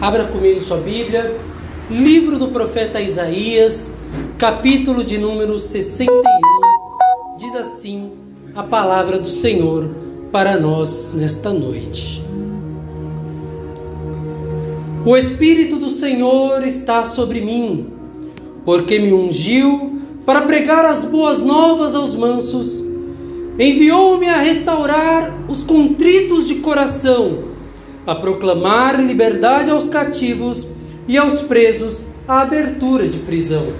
Abra comigo sua Bíblia, livro do profeta Isaías, capítulo de número 61. Diz assim a palavra do Senhor para nós nesta noite. O Espírito do Senhor está sobre mim, porque me ungiu para pregar as boas novas aos mansos, enviou-me a restaurar os contritos de coração, a proclamar liberdade aos cativos e aos presos a abertura de prisão,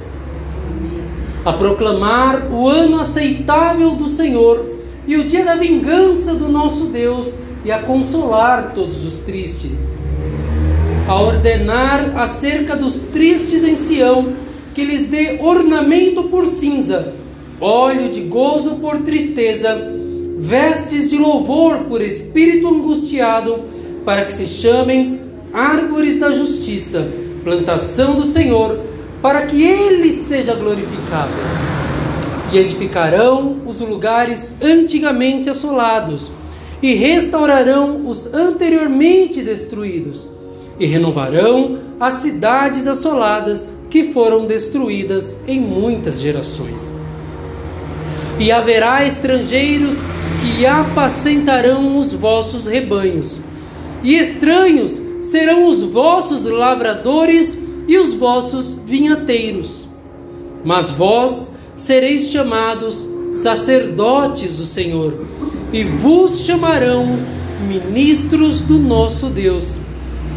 a proclamar o ano aceitável do Senhor e o dia da vingança do nosso Deus e a consolar todos os tristes. A ordenar acerca dos tristes em Sião, que lhes dê ornamento por cinza, óleo de gozo por tristeza, vestes de louvor por espírito angustiado, para que se chamem árvores da justiça, plantação do Senhor, para que ele seja glorificado. E edificarão os lugares antigamente assolados, e restaurarão os anteriormente destruídos e renovarão as cidades assoladas que foram destruídas em muitas gerações. E haverá estrangeiros que apacentarão os vossos rebanhos, e estranhos serão os vossos lavradores e os vossos vinhateiros. Mas vós sereis chamados sacerdotes do Senhor, e vos chamarão ministros do nosso Deus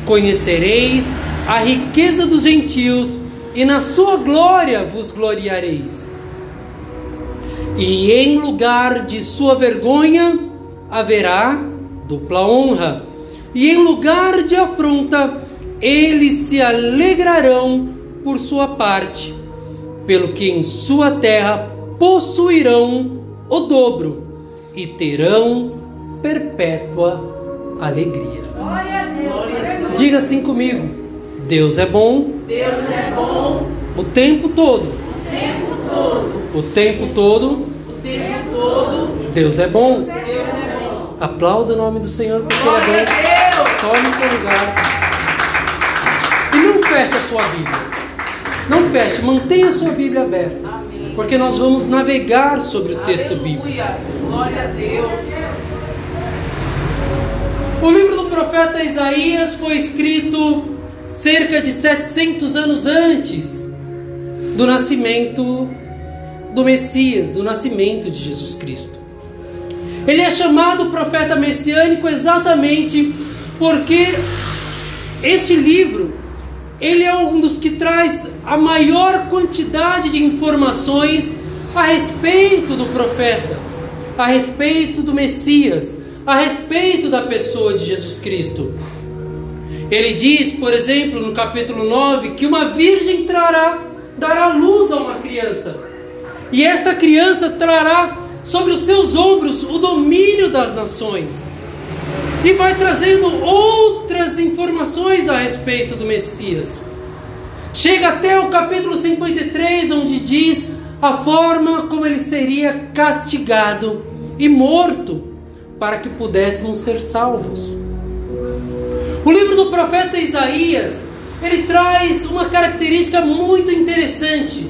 Conhecereis a riqueza dos gentios, e na sua glória vos gloriareis. E em lugar de sua vergonha haverá dupla honra, e em lugar de afronta eles se alegrarão por sua parte, pelo que em sua terra possuirão o dobro e terão perpétua alegria. Glória a Deus. Diga assim comigo: Deus é bom. Deus é bom. O tempo todo. O tempo todo. O tempo todo. O tempo todo. Deus é bom. Deus é bom. Aplauda o nome do Senhor porque Ele é bom. Tome seu lugar. E não feche a sua Bíblia. Não feche, mantenha a sua Bíblia aberta. Amém. Porque nós vamos navegar sobre o texto bíblico. Glória a Deus. O livro do profeta Isaías foi escrito cerca de 700 anos antes do nascimento do Messias, do nascimento de Jesus Cristo. Ele é chamado profeta messiânico exatamente porque este livro ele é um dos que traz a maior quantidade de informações a respeito do profeta, a respeito do Messias, a respeito da pessoa de Jesus Cristo. Ele diz, por exemplo, no capítulo 9, que uma virgem trará, dará luz a uma criança. E esta criança trará sobre os seus ombros o domínio das nações. E vai trazendo outras informações a respeito do Messias. Chega até o capítulo 53, onde diz a forma como ele seria castigado e morto para que pudéssemos ser salvos. O livro do profeta Isaías, ele traz uma característica muito interessante.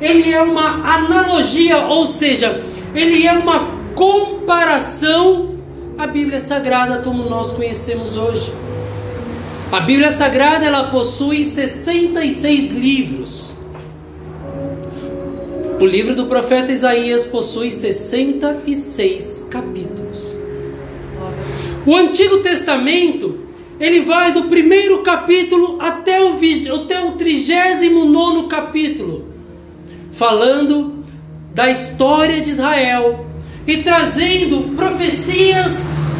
Ele é uma analogia, ou seja, ele é uma comparação à Bíblia Sagrada como nós conhecemos hoje. A Bíblia Sagrada ela possui 66 livros. O livro do profeta Isaías possui 66 capítulos. O Antigo Testamento, ele vai do primeiro capítulo até o, até o 39 capítulo, falando da história de Israel e trazendo profecias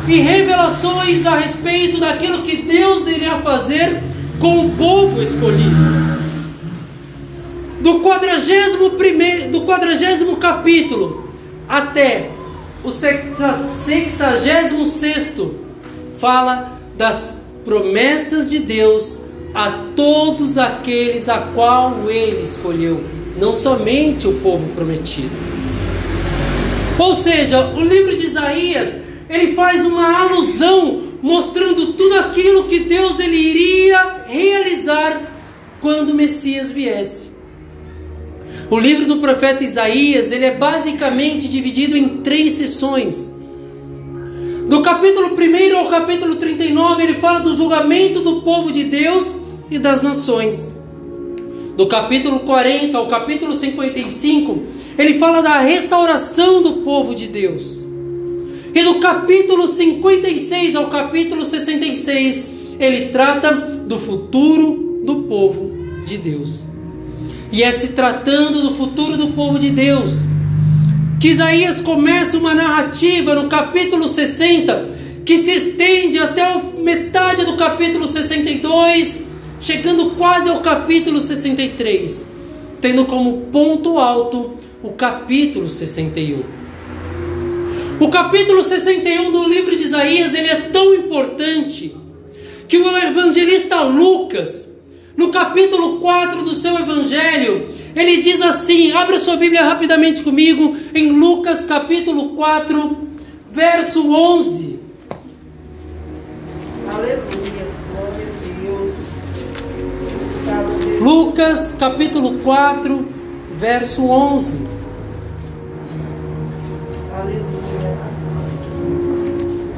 e revelações a respeito daquilo que Deus iria fazer com o povo escolhido. Do quadragésimo primeiro, do quadragésimo capítulo até o 66 fala das promessas de Deus a todos aqueles a qual ele escolheu, não somente o povo prometido. Ou seja, o livro de Isaías, ele faz uma alusão mostrando tudo aquilo que Deus ele iria realizar quando o Messias viesse. O livro do profeta Isaías, ele é basicamente dividido em três sessões. Do capítulo 1 ao capítulo 39, ele fala do julgamento do povo de Deus e das nações. Do capítulo 40 ao capítulo 55, ele fala da restauração do povo de Deus. E do capítulo 56 ao capítulo 66, ele trata do futuro do povo de Deus. E é se tratando do futuro do povo de Deus que Isaías começa uma narrativa no capítulo 60 que se estende até metade do capítulo 62, chegando quase ao capítulo 63, tendo como ponto alto o capítulo 61. O capítulo 61 do livro de Isaías ele é tão importante que o evangelista Lucas, no capítulo 4 do seu evangelho, ele diz assim: abra sua Bíblia rapidamente comigo, em Lucas capítulo 4, verso 11. Aleluia, glória a Deus. Lucas capítulo 4, verso 11.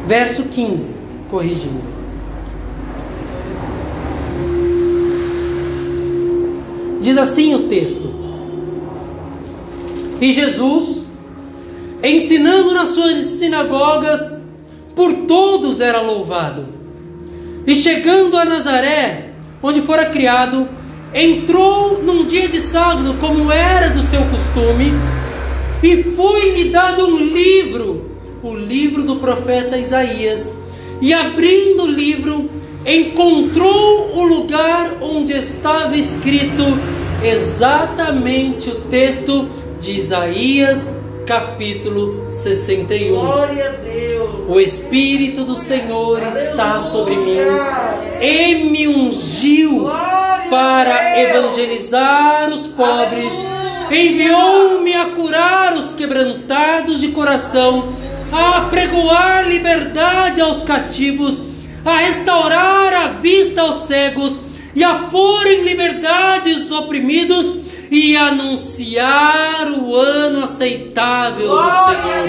Verso 15, corrigindo. Diz assim o texto: E Jesus, ensinando nas suas sinagogas, por todos era louvado. E chegando a Nazaré, onde fora criado, entrou num dia de sábado, como era do seu costume, e foi-lhe dado um livro, o livro do profeta Isaías. E abrindo o livro, encontrou o lugar onde estava escrito exatamente o texto de Isaías, capítulo 61. Glória a Deus. O Espírito do Senhor está sobre mim e me ungiu para evangelizar os pobres, enviou-me a curar os quebrantados de coração, a pregoar liberdade aos cativos, a restaurar a vista aos cegos e a pôr em liberdade os oprimidos e anunciar o ano aceitável do Senhor.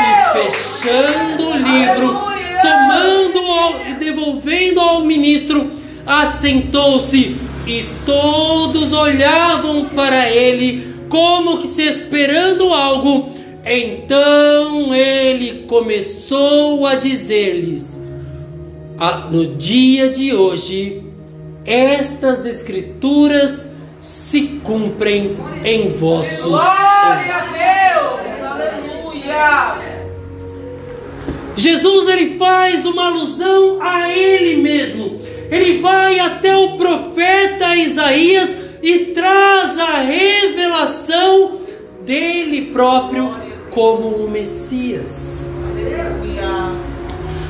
E fechando o livro, tomando e devolvendo ao ministro, assentou-se e todos olhavam para ele como que se esperando algo. Então ele começou a dizer-lhes: "Ah, No dia de hoje, estas escrituras se cumprem em vossos Glória a Deus. Aleluia. Jesus ele faz uma alusão a ele mesmo. Ele vai até o profeta Isaías e traz a revelação dele próprio como o Messias.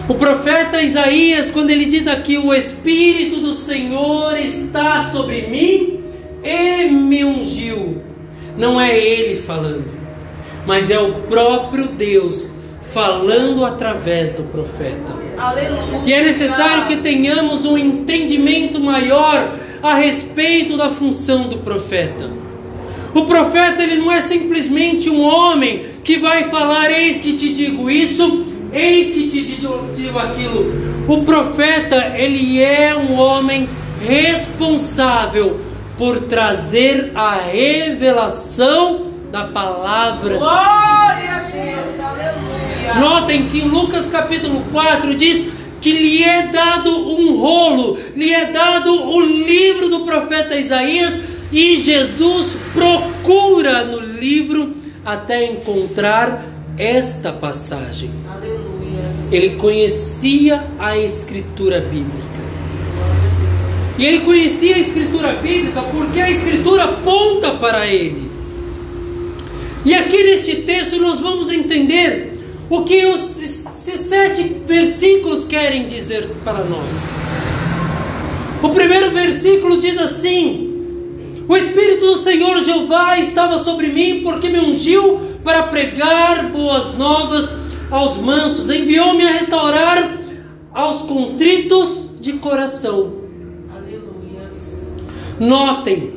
O profeta Isaías, quando ele diz aqui: O Espírito do Senhor está sobre mim e me ungiu, não é ele falando, mas é o próprio Deus falando através do profeta. Aleluia. E é necessário que tenhamos um entendimento maior a respeito da função do profeta. O profeta ele não é simplesmente um homem que vai falar: Eis que te digo isso, eis que te digo, aquilo. O profeta ele é um homem responsável por trazer a revelação da palavra Glória a Deus. Aleluia. Notem que em Lucas capítulo 4 diz que lhe é dado um rolo, lhe é dado o livro do profeta Isaías e Jesus procura no livro até encontrar esta passagem. Aleluia. Ele conhecia a escritura bíblica. E ele conhecia a escritura bíblica porque a escritura aponta para ele. E aqui neste texto nós vamos entender o que os, sete versículos querem dizer para nós. O primeiro versículo diz assim: O Espírito do Senhor Jeová estava sobre mim, porque me ungiu para pregar boas novas aos mansos, enviou-me a restaurar aos contritos de coração. Aleluia. Notem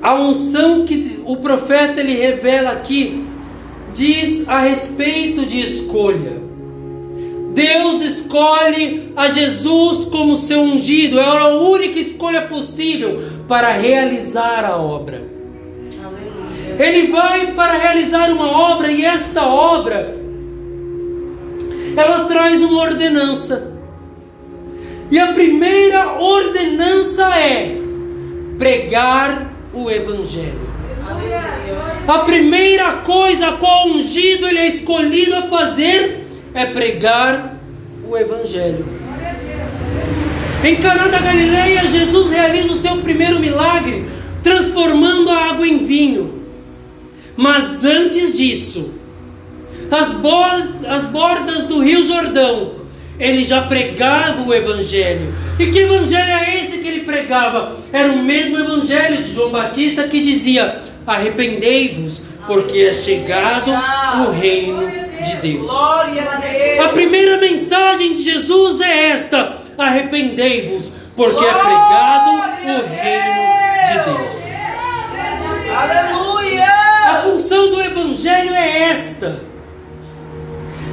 a unção que o profeta ele revela aqui diz a respeito de escolha. Deus escolhe a Jesus como seu ungido, era a única escolha possível para realizar a obra. Aleluia. Ele vai para realizar uma obra e esta obra ela traz uma ordenança. E a primeira ordenança é pregar o evangelho. Aleluia. A primeira coisa a qual o ungido ele é escolhido a fazer é pregar o evangelho. Em Caná da Galileia, Jesus realiza o seu primeiro milagre, transformando a água em vinho. Mas antes disso, as, as bordas do Rio Jordão, ele já pregava o evangelho. E que evangelho é esse que ele pregava? Era o mesmo evangelho de João Batista que dizia: Arrependei-vos, porque é chegado o reino de Deus. Glória a. A primeira mensagem de Jesus é esta: arrependei-vos, porque é pregado o reino de Deus. A Aleluia. função do Evangelho é esta: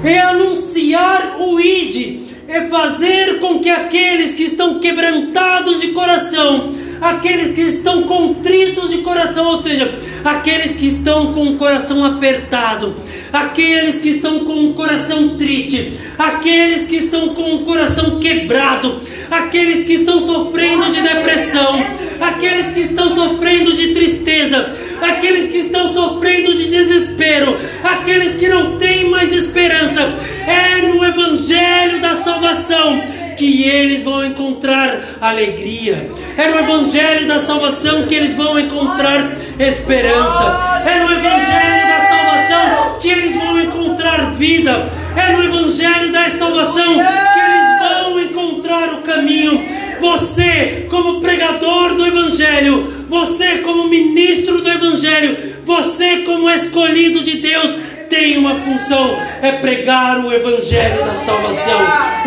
é anunciar o ID, é fazer com que aqueles que estão quebrantados de coração, aqueles que estão contritos de coração, ou seja, aqueles que estão com o coração apertado, aqueles que estão com o coração triste, aqueles que estão com o coração quebrado, aqueles que estão sofrendo de depressão, aqueles que estão sofrendo de tristeza, aqueles que estão sofrendo de desespero, aqueles que não têm mais esperança. É no Evangelho da salvação que eles vão encontrar alegria. É no Evangelho da salvação que eles vão encontrar esperança. É no Evangelho da salvação que eles vão encontrar vida. É no Evangelho da salvação que eles vão encontrar o caminho. Você, como pregador do Evangelho, você, como ministro do Evangelho, você, como escolhido de Deus, tem uma função: é pregar o Evangelho da salvação,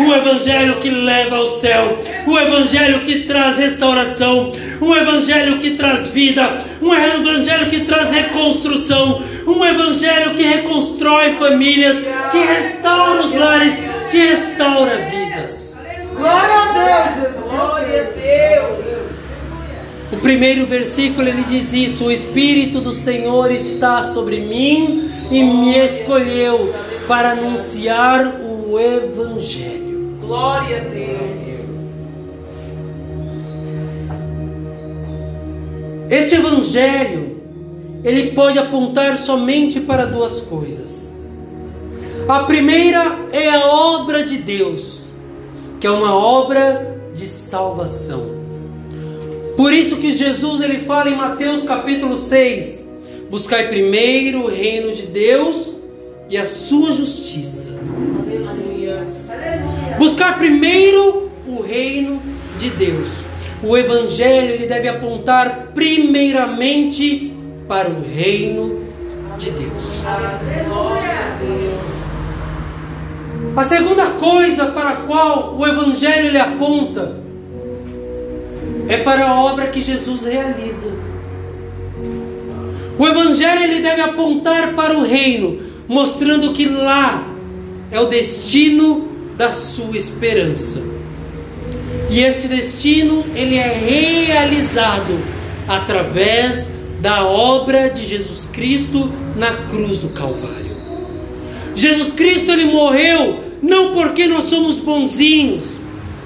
o Evangelho que leva ao céu, o Evangelho que traz restauração, um Evangelho que traz vida, um Evangelho que traz reconstrução, um Evangelho que reconstrói famílias, que restaura os lares, que restaura vidas. Glória a Deus, Jesus. Glória a Deus. O primeiro versículo ele diz isso: O Espírito do Senhor está sobre mim e me escolheu para anunciar o Evangelho. Glória a Deus. Este Evangelho ele pode apontar somente para duas coisas. A primeira é a obra de Deus, que é uma obra de salvação. Por isso que Jesus ele fala em Mateus capítulo 6: Buscai primeiro o reino de Deus e a sua justiça. Aleluia. Buscar primeiro o reino de Deus. O evangelho ele deve apontar primeiramente para o reino de Deus. A segunda coisa para a qual o evangelho ele aponta é para a obra que Jesus realiza. O evangelho ele deve apontar para o reino, mostrando que lá é o destino da sua esperança. E esse destino ele é realizado através da obra de Jesus Cristo na cruz do Calvário. Jesus Cristo ele morreu não porque nós somos bonzinhos.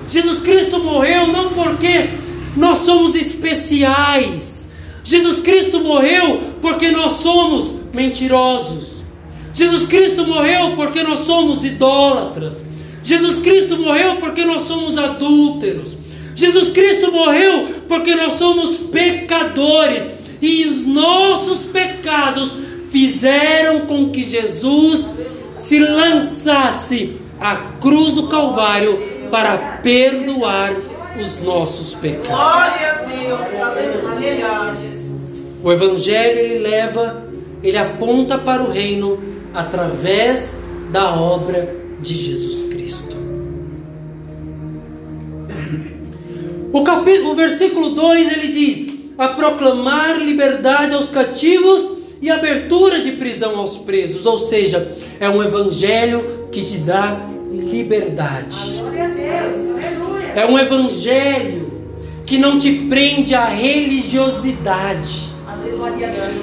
Jesus Cristo morreu não porque nós somos especiais. Jesus Cristo morreu porque nós somos mentirosos. Jesus Cristo morreu porque nós somos idólatras. Jesus Cristo morreu porque nós somos adúlteros. Jesus Cristo morreu porque nós somos pecadores. E os nossos pecados fizeram com que Jesus se lançasse à cruz do Calvário para perdoar os nossos pecados. Glória a Deus. Aleluia. O evangelho ele leva, ele aponta para o reino através da obra de Jesus Cristo. O, capítulo, o versículo 2 ele diz: a proclamar liberdade aos cativos e abertura de prisão aos presos, ou seja, é um evangelho que te dá liberdade. É um evangelho que não te prende à religiosidade.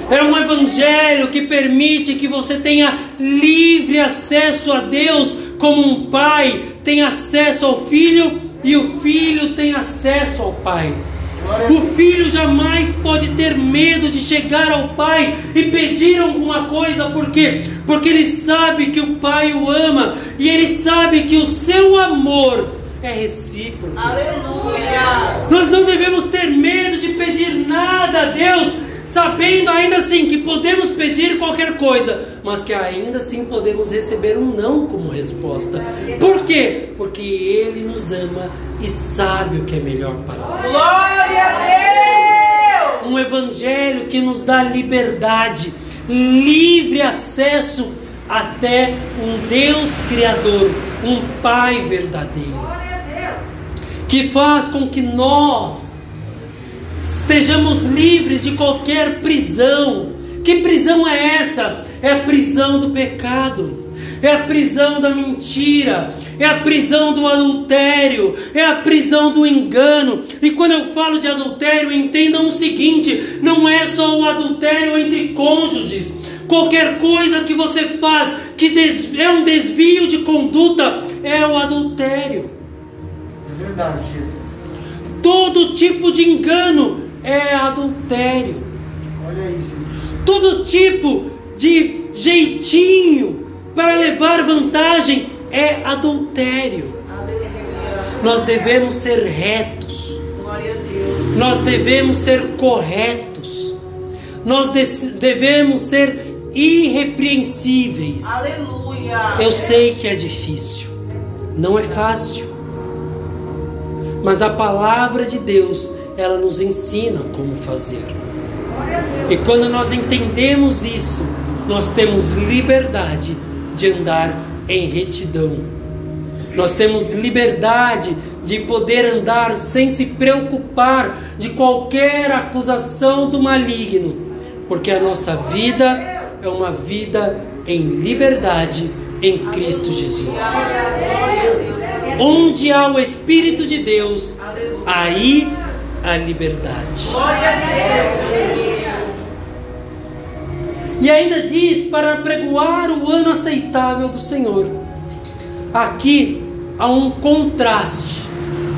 É um evangelho que permite que você tenha livre acesso a Deus, como um pai tem acesso ao filho e o filho tem acesso ao pai. O filho jamais pode ter medo de chegar ao pai e pedir alguma coisa, por quê? Porque ele sabe que o pai o ama e ele sabe que o seu amor é recíproco. Aleluia. Nós não devemos ter medo de pedir nada a Deus, sabendo ainda assim que podemos pedir qualquer coisa, mas que ainda assim podemos receber um não como resposta. Por quê? Porque Ele nos ama e sabe o que é melhor para nós. Glória a Deus. Um evangelho que nos dá liberdade, livre acesso até um Deus Criador, um Pai verdadeiro, que faz com que nós estejamos livres de qualquer prisão. Que prisão é essa? É a prisão do pecado. É a prisão da mentira, é a prisão do adultério, é a prisão do engano. E quando eu falo de adultério, entendam o seguinte: não é só o adultério entre cônjuges. Qualquer coisa que você faz que é um desvio de conduta é o adultério. É verdade, Jesus. Todo tipo de engano é adultério. Olha aí, Jesus. Todo tipo de jeitinho para levar vantagem é adultério. Aleluia. Nós devemos ser retos, nós devemos ser corretos, nós de- devemos ser irrepreensíveis. Aleluia. Eu sei que é difícil, não é fácil, mas a palavra de Deus, ela nos ensina como fazer. E quando nós entendemos isso, nós temos liberdade de andar em retidão. Nós temos liberdade de poder andar sem se preocupar de qualquer acusação do maligno, porque a nossa vida é uma vida em liberdade em Cristo Jesus. Onde há o Espírito de Deus, aí a liberdade. Glória a Deus. E ainda diz para pregoar o ano aceitável do Senhor. Aqui há um contraste.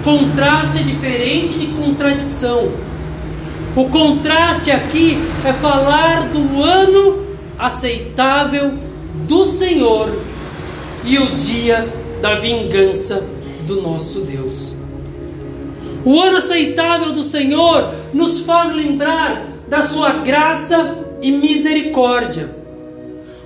Contraste é diferente de contradição. O contraste aqui é falar do ano aceitável do Senhor e o dia da vingança do nosso Deus. O ano aceitável do Senhor nos faz lembrar da sua graça e misericórdia.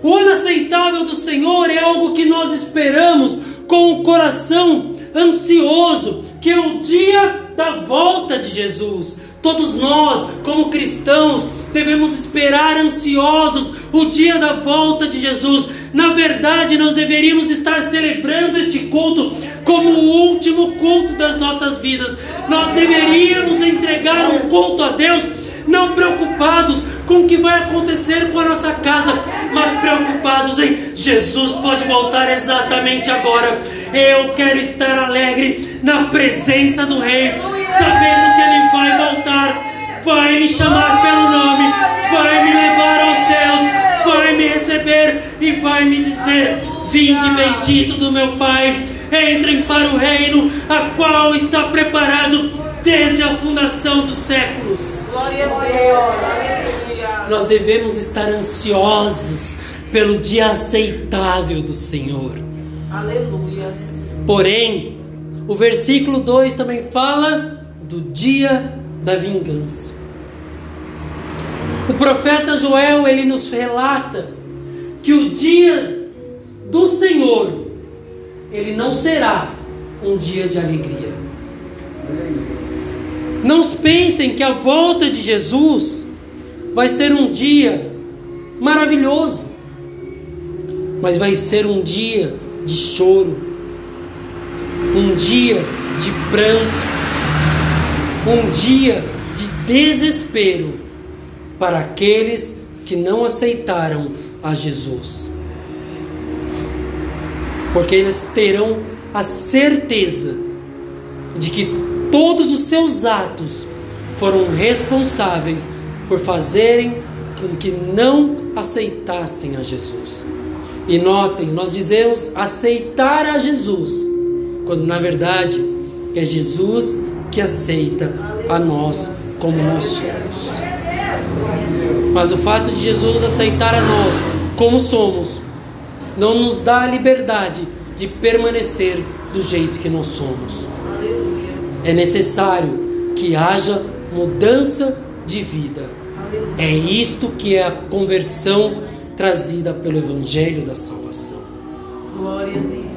O ano aceitável do Senhor é algo que nós esperamos com o coração ansioso, que é o dia da volta de Jesus. Todos nós, como cristãos, devemos esperar ansiosos o dia da volta de Jesus. Na verdade, nós deveríamos estar celebrando este culto como o último culto das nossas vidas. Nós deveríamos entregar um culto a Deus, não preocupados com o que vai acontecer com a nossa casa, mas preocupados em Jesus pode voltar exatamente agora. Eu quero estar alegre na presença do Rei, sabendo que Ele vai voltar, vai me chamar pelo nome, vai me levar aos céus, vai me receber e vai me dizer: Vinde bendito do meu Pai, entrem para o reino, a qual está preparado desde a fundação dos séculos. Glória a Deus. Nós devemos estar ansiosos pelo dia aceitável do Senhor. Aleluia. Porém, o versículo 2 também fala do dia da vingança. O profeta Joel, ele nos relata que o dia do Senhor, ele não será um dia de alegria. Não pensem que a volta de Jesus vai ser um dia maravilhoso, mas vai ser um dia de choro, um dia de pranto, um dia de desespero para aqueles que não aceitaram a Jesus. Porque eles terão a certeza de que todos os seus atos foram responsáveis por fazerem com que não aceitassem a Jesus. E notem, nós dizemos aceitar a Jesus, quando na verdade é Jesus que aceita a nós como nós somos. Mas o fato de Jesus aceitar a nós como somos não nos dá a liberdade de permanecer do jeito que nós somos. É necessário que haja mudança de vida. É isto que é a conversão trazida pelo Evangelho da Salvação. Glória a Deus.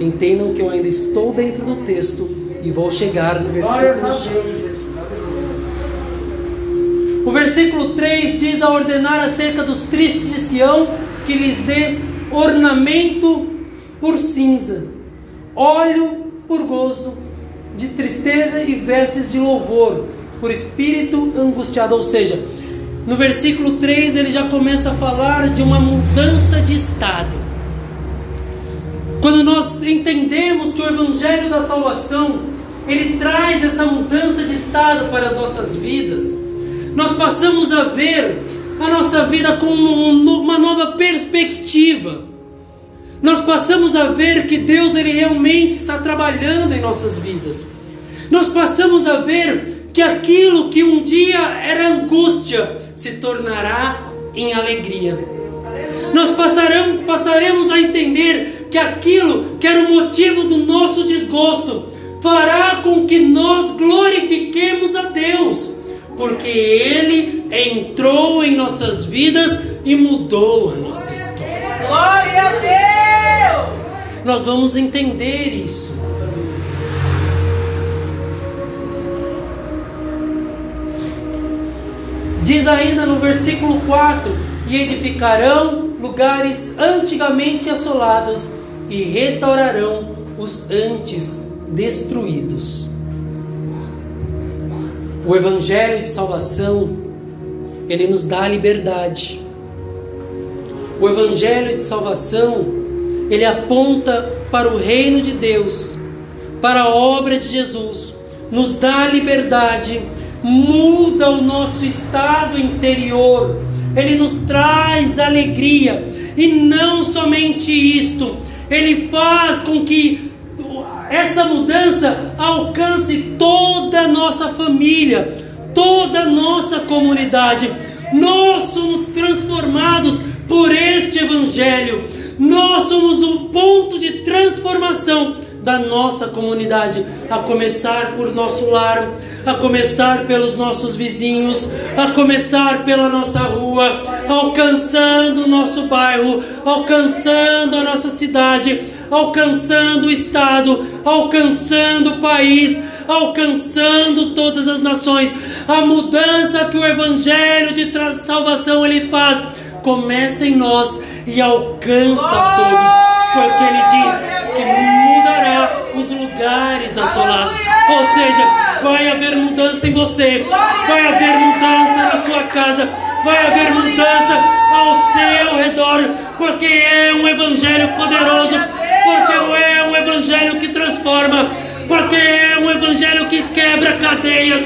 Entendam que eu ainda estou dentro do texto e vou chegar no versículo. O versículo 3 diz a ordenar acerca dos tristes de Sião que lhes dê ornamento por cinza, óleo por gozo, de tristeza e vestes de louvor, por espírito angustiado. Ou seja, no versículo 3 ele já começa a falar de uma mudança de estado. Quando nós entendemos que o Evangelho da Salvação ele traz essa mudança de estado para as nossas vidas, nós passamos a ver a nossa vida com um- uma nova perspectiva. Nós passamos a ver que Deus ele realmente está trabalhando em nossas vidas. Nós passamos a ver que aquilo que um dia era angústia se tornará em alegria. Nós passarão, passaremos a entender que aquilo que era o motivo do nosso desgosto fará com que nós glorifiquemos a Deus, porque Ele entrou em nossas vidas e mudou a nossa história. Glória a Deus. Nós vamos entender isso. Diz ainda no versículo 4: E edificarão lugares antigamente assolados e restaurarão os antes destruídos. O evangelho de salvação, ele nos dá liberdade. O evangelho de salvação, ele aponta para o reino de Deus, para a obra de Jesus, nos dá liberdade, muda o nosso estado interior, ele nos traz alegria, e não somente isto, ele faz com que essa mudança alcance toda a nossa família, toda a nossa comunidade. Nós somos transformados por este Evangelho. Nós somos um ponto de transformação da nossa comunidade, a começar por nosso lar, a começar pelos nossos vizinhos, a começar pela nossa rua, alcançando o nosso bairro, alcançando a nossa cidade, alcançando o estado, alcançando o país, alcançando todas as nações. A mudança que o evangelho de salvação ele faz começa em nós e alcança todos, porque ele diz que mudará os lugares assolados. Ou seja, vai haver mudança em você, vai haver mudança na sua casa, vai haver mudança ao seu redor, porque é um evangelho poderoso, porque é um evangelho que transforma, porque é um evangelho que quebra cadeias,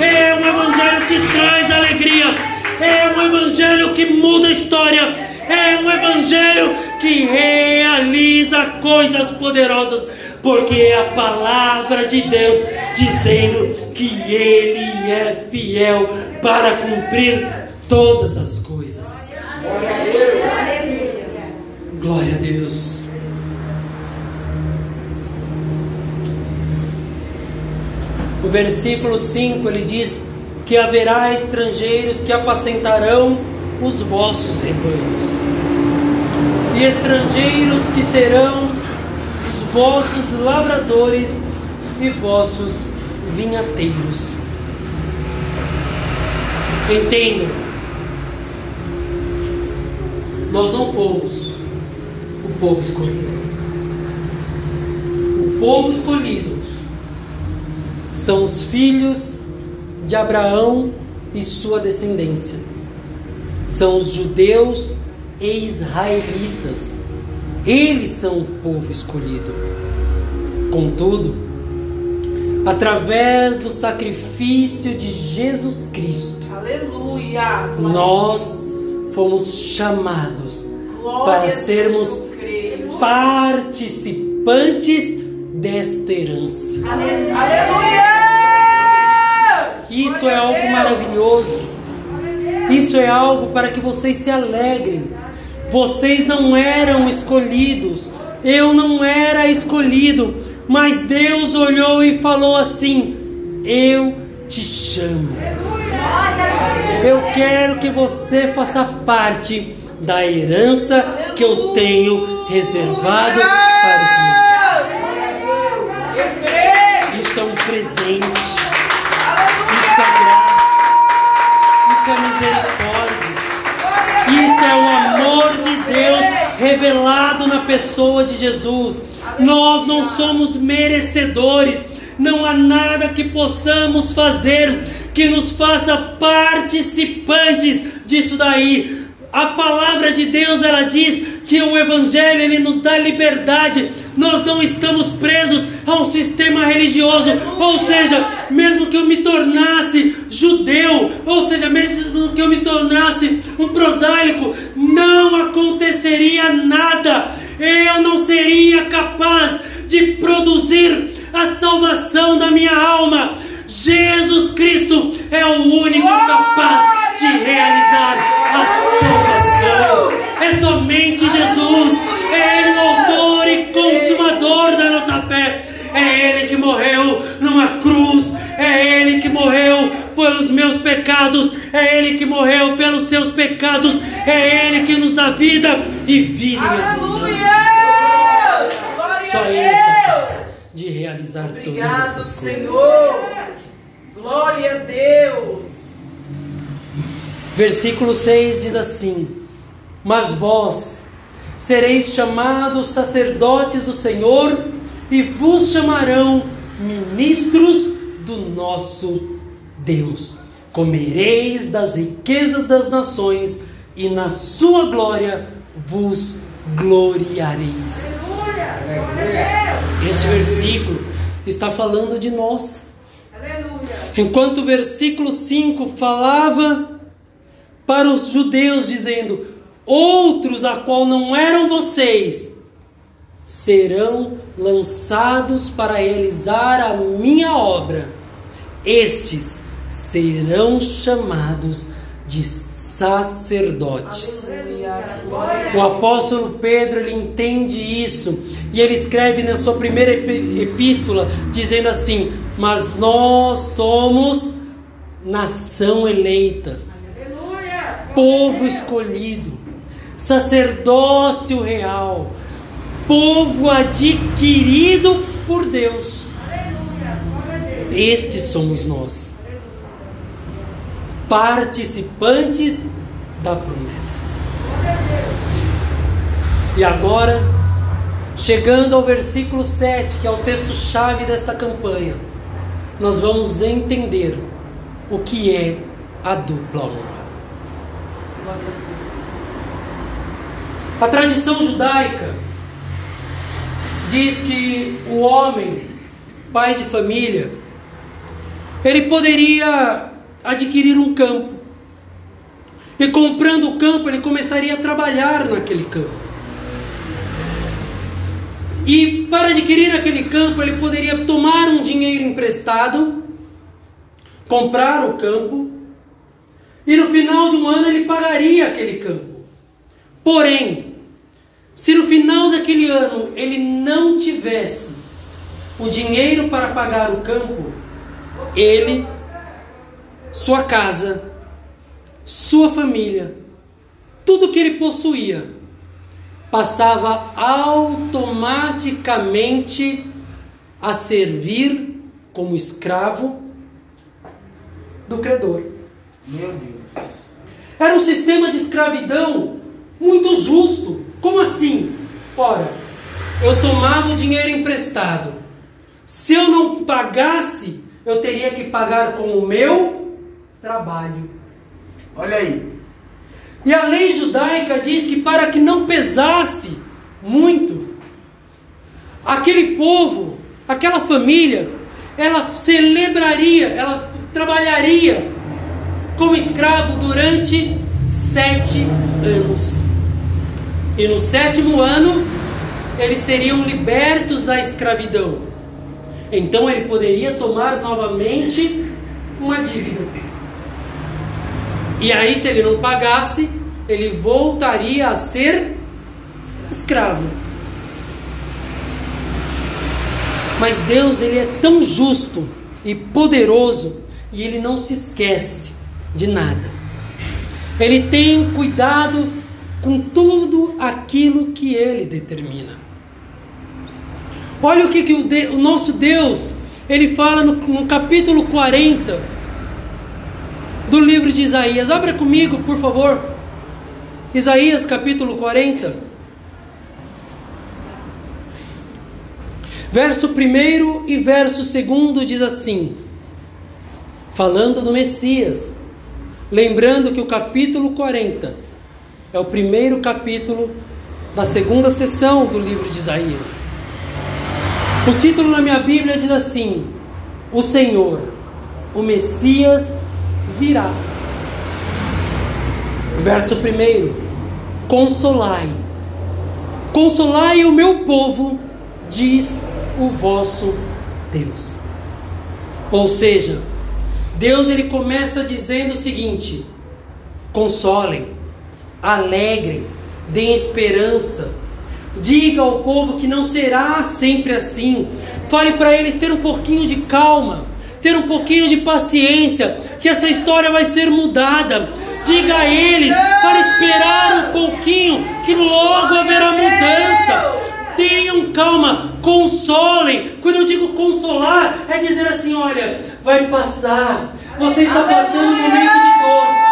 é um evangelho que traz alegria, é um evangelho que muda a história, é um evangelho que realiza coisas poderosas, porque é a palavra de Deus dizendo que Ele é fiel para cumprir todas as coisas. Glória a Deus. O versículo 5 ele diz que haverá estrangeiros que apacentarão os vossos rebanhos, e estrangeiros que serão os vossos lavradores e vossos vinhateiros. Entendam, nós não fomos povo escolhido. O povo escolhido são os filhos de Abraão e sua descendência. São os judeus e israelitas. Eles são o povo escolhido. Contudo, através do sacrifício de Jesus Cristo, Aleluia. nós fomos chamados Glória para sermos participantes desta herança. Aleluia. Isso é algo maravilhoso. Isso é algo para que vocês se alegrem. Vocês não eram escolhidos. Eu não era escolhido. Mas Deus olhou e falou assim: Eu te chamo. Eu quero que você faça parte da herança que eu tenho reservado para os meus. Isto é um presente. Revelado na pessoa de Jesus. Nós não somos merecedores. Não há nada que possamos fazer que nos faça participantes disso daí. A palavra de Deus ela diz que o evangelho ele nos dá liberdade. Nós não estamos presos a um sistema religioso, ou seja, mesmo que eu me tornasse judeu, ou seja, mesmo que eu me tornasse um prosaico, não aconteceria nada. Eu não seria capaz de produzir a salvação da minha alma. Jesus Cristo é o único capaz de realizar a salvação. É somente Jesus. É Ele o autor e consumador da nossa fé. É Ele que morreu numa cruz. É Ele que morreu pelos meus pecados. É Ele que morreu pelos seus pecados. É Ele que nos dá vida e vida. Aleluia. Glória Só a Ele é Deus. de realizar todas Obrigado, essas coisas. Senhor. Glória a Deus. Versículo 6 diz assim: Mas vós sereis chamados sacerdotes do Senhor, e vos chamarão ministros do nosso Deus. Comereis das riquezas das nações, e na sua glória vos gloriareis. Esse versículo está falando de nós. Enquanto o versículo 5 falava para os judeus, dizendo: Outros, a qual não eram vocês, serão lançados para realizar a minha obra. Estes serão chamados de sacerdotes. O apóstolo Pedro ele entende isso e ele escreve na sua primeira epístola dizendo assim: Mas nós somos nação eleita, povo escolhido, sacerdócio real, povo adquirido por Deus. Estes somos nós, participantes da promessa. E agora, chegando ao versículo 7, que é o texto-chave desta campanha, nós vamos entender o que é a dupla honra. A tradição judaica diz que o homem, pai de família, ele poderia adquirir um campo. E comprando o campo, ele começaria a trabalhar naquele campo. E para adquirir aquele campo, ele poderia tomar um dinheiro emprestado, comprar o campo, e no final de um ano ele pagaria aquele campo. Porém, se no final daquele ano ele não tivesse o dinheiro para pagar o campo, ele, sua casa, sua família, tudo que ele possuía, passava automaticamente a servir como escravo do credor. Meu Deus. Era um sistema de escravidão muito justo. Como assim? Ora, eu tomava o dinheiro emprestado. Se eu não pagasse, eu teria que pagar com o meu trabalho. Olha aí. E a lei judaica diz que para que não pesasse muito, aquele povo, aquela família, ela celebraria, ela trabalharia como escravo durante sete anos. E no sétimo ano, eles seriam libertos da escravidão. Então ele poderia tomar novamente uma dívida. E aí, se ele não pagasse, ele voltaria a ser escravo. Mas Deus, ele é tão justo e poderoso e ele não se esquece de nada. Ele tem cuidado com tudo aquilo que ele determina. Olha o que, que o, de, o nosso Deus, ele fala no, no capítulo 40 do livro de Isaías. Abra comigo, por favor. Isaías capítulo 40. Verso 1 e verso 2 diz assim: falando do Messias. Lembrando que o capítulo 40 é o primeiro capítulo da segunda sessão do livro de Isaías. O título na minha Bíblia diz assim: O Senhor, o Messias virá. Verso 1: Consolai, consolai o meu povo, diz o vosso Deus. Ou seja, Deus ele começa dizendo o seguinte: consolem, alegrem, deem esperança. Diga ao povo que não será sempre assim. Fale para eles ter um pouquinho de calma, ter um pouquinho de paciência, que essa história vai ser mudada. Diga a eles para esperar um pouquinho, que logo haverá mudança. Tenham calma, consolem. Quando eu digo consolar, é dizer assim: olha, vai passar. Você está passando um momento de dor,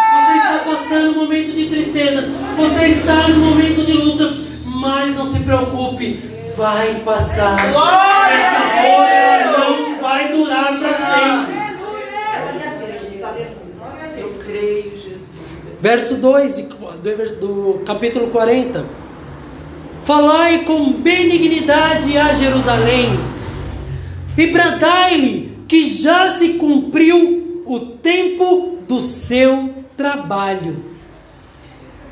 está passando um momento de tristeza, você está no momento de luta, mas não se preocupe, vai passar. Glória Essa a dor não vai durar para sempre. Eu creio, Jesus. Verso 2 de- do, do capítulo 40. Falai com benignidade a Jerusalém, e bradai-lhe que já se cumpriu o tempo do seu trabalho,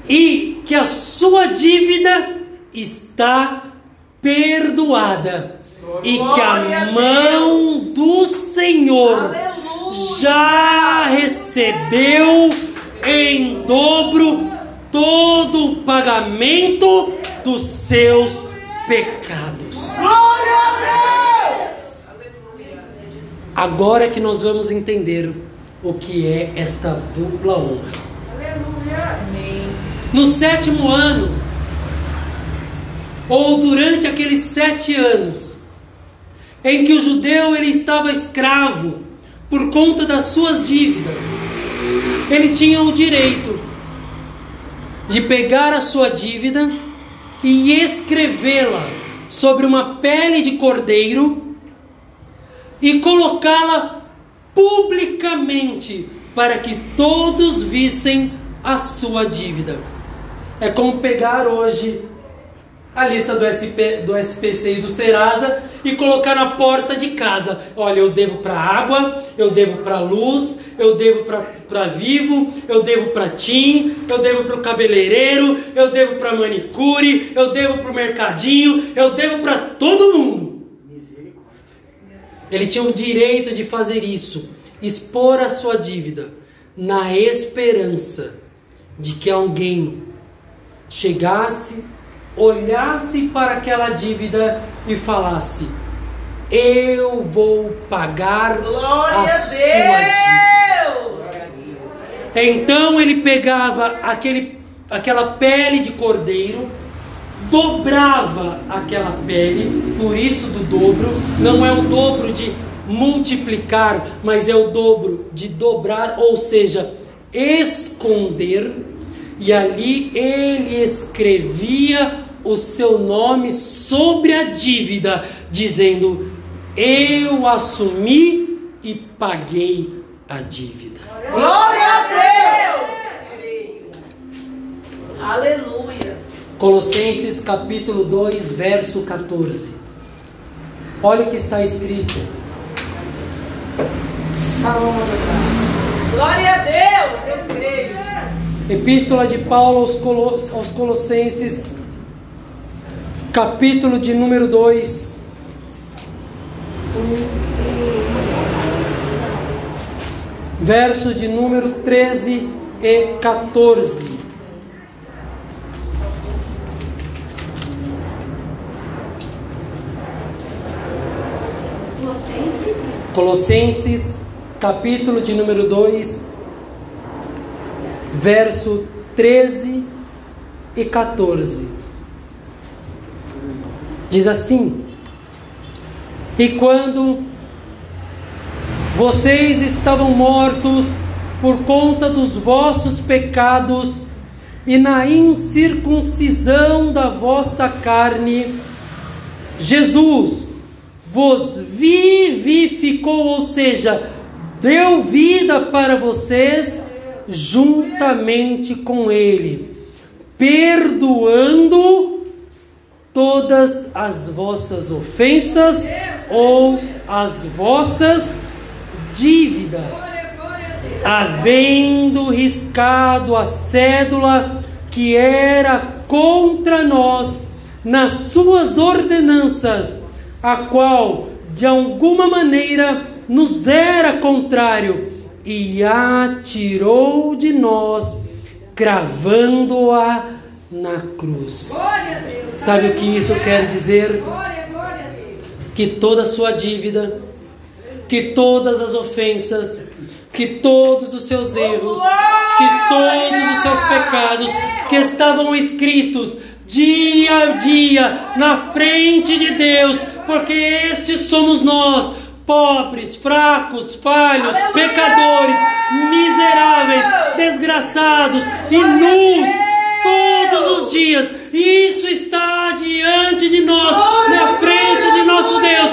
e que a sua dívida está perdoada, e que a mão do Senhor já recebeu em dobro todo o pagamento dos seus pecados. Glória a Agora é que nós vamos entender o que é esta dupla honra. Amém. No sétimo ano, ou durante aqueles sete anos, em que o judeu ele estava escravo por conta das suas dívidas, ele tinha o direito de pegar a sua dívida e escrevê-la sobre uma pele de cordeiro e colocá-la publicamente para que todos vissem a sua dívida. É como pegar hoje a lista do, SP, do SPC e do Serasa e colocar na porta de casa. Olha, eu devo para água, eu devo para luz, eu devo para Vivo, eu devo para Tim, eu devo para o cabeleireiro, eu devo para manicure, eu devo para o mercadinho, eu devo para todo mundo. Ele tinha o direito de fazer isso, expor a sua dívida, na esperança de que alguém chegasse, olhasse para aquela dívida e falasse: Eu vou pagar Glória a a sua dívida. Deus. Então ele pegava aquele, aquela pele de cordeiro, dobrava aquela pele, por isso do dobro, não é o dobro de multiplicar, mas é o dobro de dobrar, ou seja, esconder, e ali ele escrevia o seu nome sobre a dívida, dizendo: Eu assumi e paguei a dívida. Glória a Deus! Aleluia. Colossenses capítulo 2, verso 14. Olha o que está escrito. Glória a Deus. Eu creio. Epístola de Paulo aos, Colo- aos Colossenses, capítulo de número 2. Verso de número 13 e 14. Colossenses, capítulo de número 2, verso 13 e 14. Diz assim: E quando vocês estavam mortos por conta dos vossos pecados e na incircuncisão da vossa carne, Jesus vos vivificou, ou seja, deu vida para vocês juntamente com Ele, perdoando todas as vossas ofensas ou as vossas dívidas, havendo riscado a cédula que era contra nós nas suas ordenanças, a qual de alguma maneira nos era contrário, e a tirou de nós, cravando-a na cruz. Sabe o que isso quer dizer? Que toda a sua dívida, que todas as ofensas, que todos os seus erros, que todos os seus pecados que estavam escritos dia a dia na frente de Deus, porque estes somos nós, pobres, fracos, falhos, pecadores, miseráveis, desgraçados e nus todos os dias. Isso está diante de nós, na frente de nosso Deus.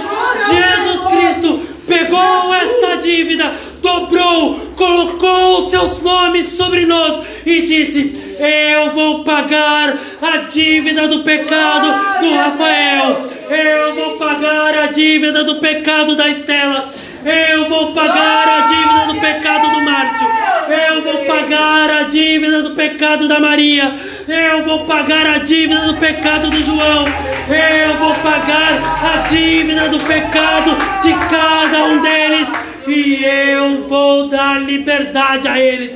Jesus Cristo pegou esta dívida, dobrou, colocou os seus nomes sobre nós e disse: Eu vou pagar a dívida do pecado do Rafael. Eu vou pagar a dívida do pecado da Estela. Eu vou pagar a dívida do pecado do Márcio. Eu vou pagar a dívida do pecado da Maria. Eu vou pagar a dívida do pecado do João. Eu vou pagar a dívida do pecado de cada um deles. E eu vou dar liberdade a eles.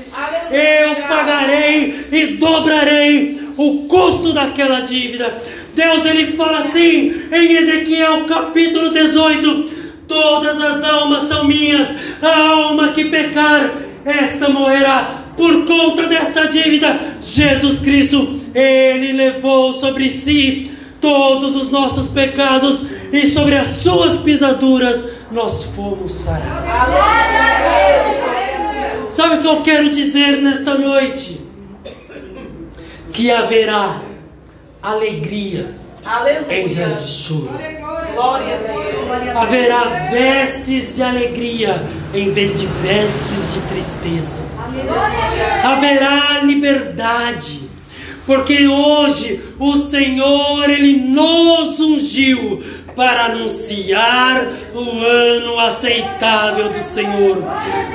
Eu pagarei e dobrarei o custo daquela dívida. Deus ele fala assim em Ezequiel capítulo 18: Todas as almas são minhas, a alma que pecar, esta morrerá. Por conta desta dívida, Jesus Cristo, ele levou sobre si todos os nossos pecados e sobre as suas pisaduras nós fomos sarados. Sabe o que eu quero dizer nesta noite? Que haverá alegria em vez de choro. Glória a Deus. Haverá vestes de alegria em vez de vestes de tristeza. Haverá liberdade, porque hoje o Senhor ele nos ungiu para anunciar o ano aceitável do Senhor.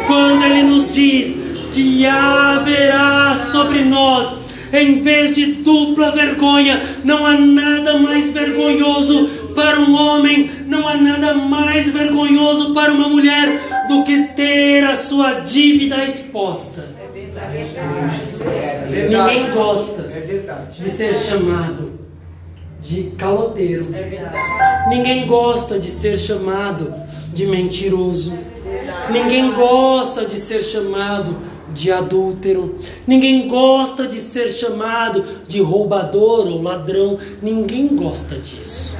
Quando ele nos diz que haverá sobre nós em vez de dupla vergonha, não há nada mais vergonhoso para um homem, não há nada mais vergonhoso para uma mulher do que ter a sua dívida exposta. Ninguém gosta É verdade. de ser chamado de caloteiro. É verdade. Ninguém gosta de ser chamado de mentiroso. Ninguém gosta de ser chamado de adúltero. Ninguém gosta de ser chamado de roubador ou ladrão. Ninguém gosta disso.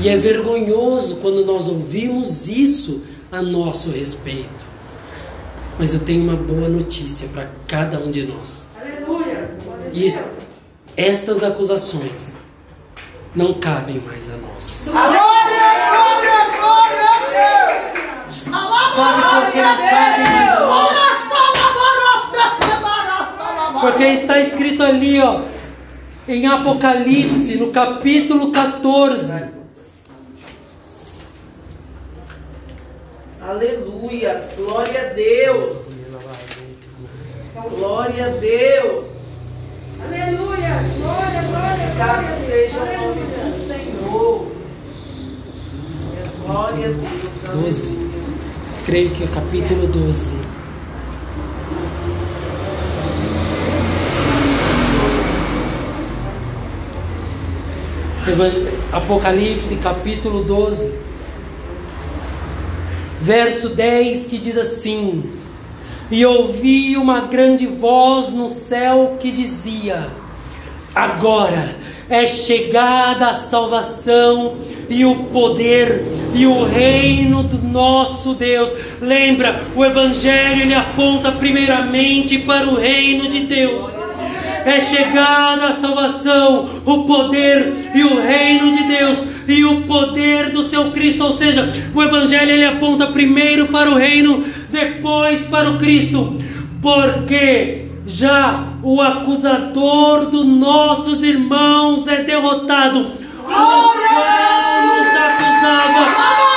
E é vergonhoso quando nós ouvimos isso a nosso respeito. Mas eu tenho uma boa notícia para cada um de nós. E, estas acusações não cabem mais a nós. Glória, glória, glória a Deus. Sabe por que não cabem mais a nós? Porque está escrito ali, ó, em Apocalipse, no capítulo 14. Aleluia. Glória a Deus. Glória a Deus. Glória. seja o nome do Senhor. Glória a Deus. Doze. Aleluia. Creio que é capítulo 12. Evang- Apocalipse, capítulo 12, verso 10, que diz assim: E ouvi uma grande voz no céu que dizia: Agora é chegada a salvação e o poder e o reino do nosso Deus. Lembra, o evangelho ele aponta primeiramente para o reino de Deus. É chegada a salvação, o poder e o reino de Deus e o poder do seu Cristo, ou seja, o evangelho ele aponta primeiro para o reino, depois para o Cristo. Porque já o acusador dos nossos irmãos é derrotado. O qual nos acusava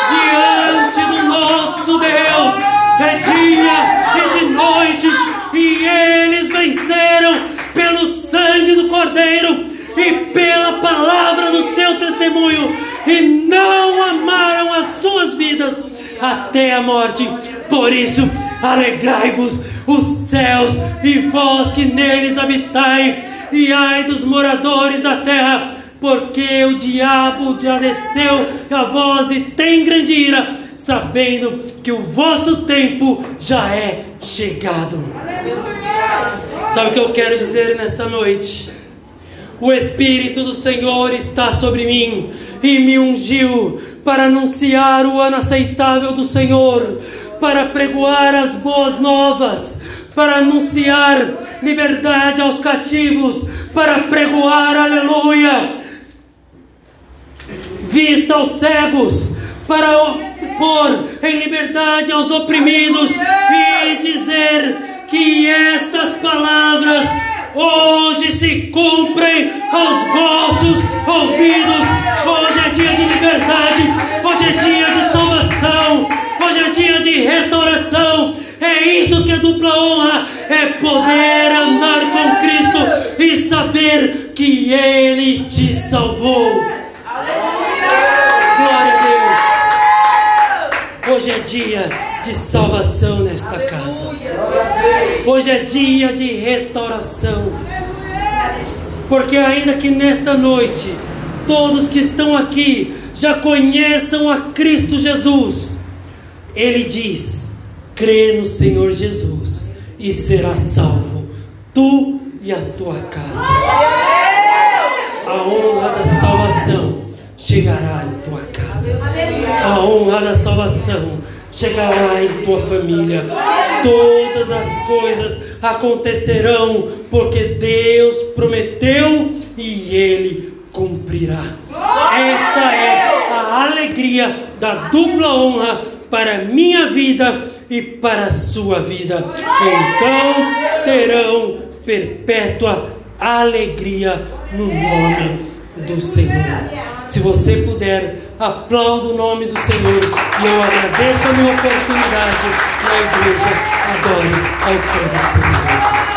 diante do nosso Deus de dia e de noite, e eles venceram pelo sangue do Cordeiro e pela palavra do seu testemunho, e não amaram as suas vidas até a morte. Por isso, alegrai-vos, os céus, e vós que neles habitai, e ai dos moradores da terra, porque o diabo já desceu a vós e tem grande ira, sabendo que o vosso tempo já é chegado. Sabe o que eu quero dizer nesta noite? O Espírito do Senhor está sobre mim e me ungiu para anunciar o ano aceitável do Senhor, para pregoar as boas novas, para anunciar liberdade aos cativos, para pregoar aleluia, vista aos cegos, para pôr em liberdade aos oprimidos e dizer que estas palavras hoje se cumprem aos vossos ouvidos. Hoje é dia de liberdade, dupla honra, é poder andar com Cristo e saber que Ele te salvou. Glória a Deus. Hoje é dia de salvação nesta casa. Hoje é dia de restauração. Porque ainda que nesta noite todos que estão aqui já conheçam a Cristo Jesus, Ele diz: crê no Senhor Jesus e será salvo, tu e a tua casa. A honra da salvação chegará em tua casa. A honra da salvação chegará em tua família. Todas as coisas acontecerão porque Deus prometeu e Ele cumprirá. Esta é a alegria da dupla honra para minha vida e para a sua vida. Então terão perpétua alegria no nome do Senhor. Se você puder, aplauda o nome do Senhor e eu agradeço a minha oportunidade na igreja. Adore ao Todo-Poderoso.